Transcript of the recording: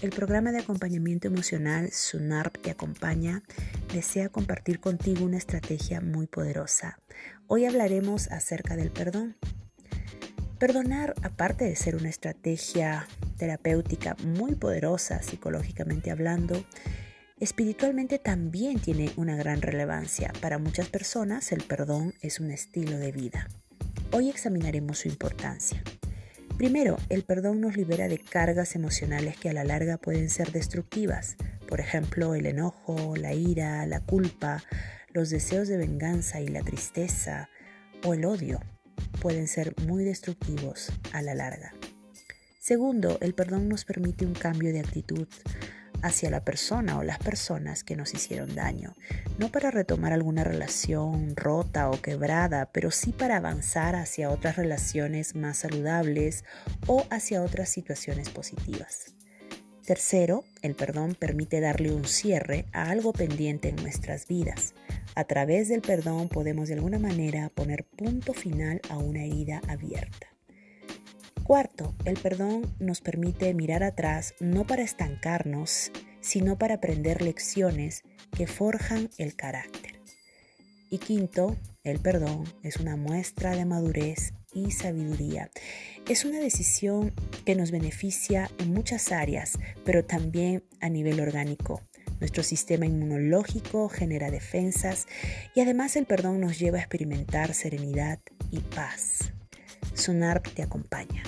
El programa de acompañamiento emocional SUNARP te acompaña desea compartir contigo una estrategia muy poderosa. Hoy hablaremos acerca del perdón. Perdonar, aparte de ser una estrategia terapéutica muy poderosa psicológicamente hablando, espiritualmente también tiene una gran relevancia. Para muchas personas el perdón es un estilo de vida. Hoy examinaremos su importancia. Primero, el perdón nos libera de cargas emocionales que a la larga pueden ser destructivas. Por ejemplo, el enojo, la ira, la culpa, los deseos de venganza y la tristeza o el odio pueden ser muy destructivos a la larga. Segundo, el perdón nos permite un cambio de actitud hacia la persona o las personas que nos hicieron daño, no para retomar alguna relación rota o quebrada, pero sí para avanzar hacia otras relaciones más saludables o hacia otras situaciones positivas. Tercero, el perdón permite darle un cierre a algo pendiente en nuestras vidas. A través del perdón podemos de alguna manera poner punto final a una herida abierta. Cuarto, el perdón nos permite mirar atrás no para estancarnos, sino para aprender lecciones que forjan el carácter. Y quinto, el perdón es una muestra de madurez y sabiduría. Es una decisión que nos beneficia en muchas áreas, pero también a nivel orgánico. Nuestro sistema inmunológico genera defensas y además el perdón nos lleva a experimentar serenidad y paz. Sonar te acompaña.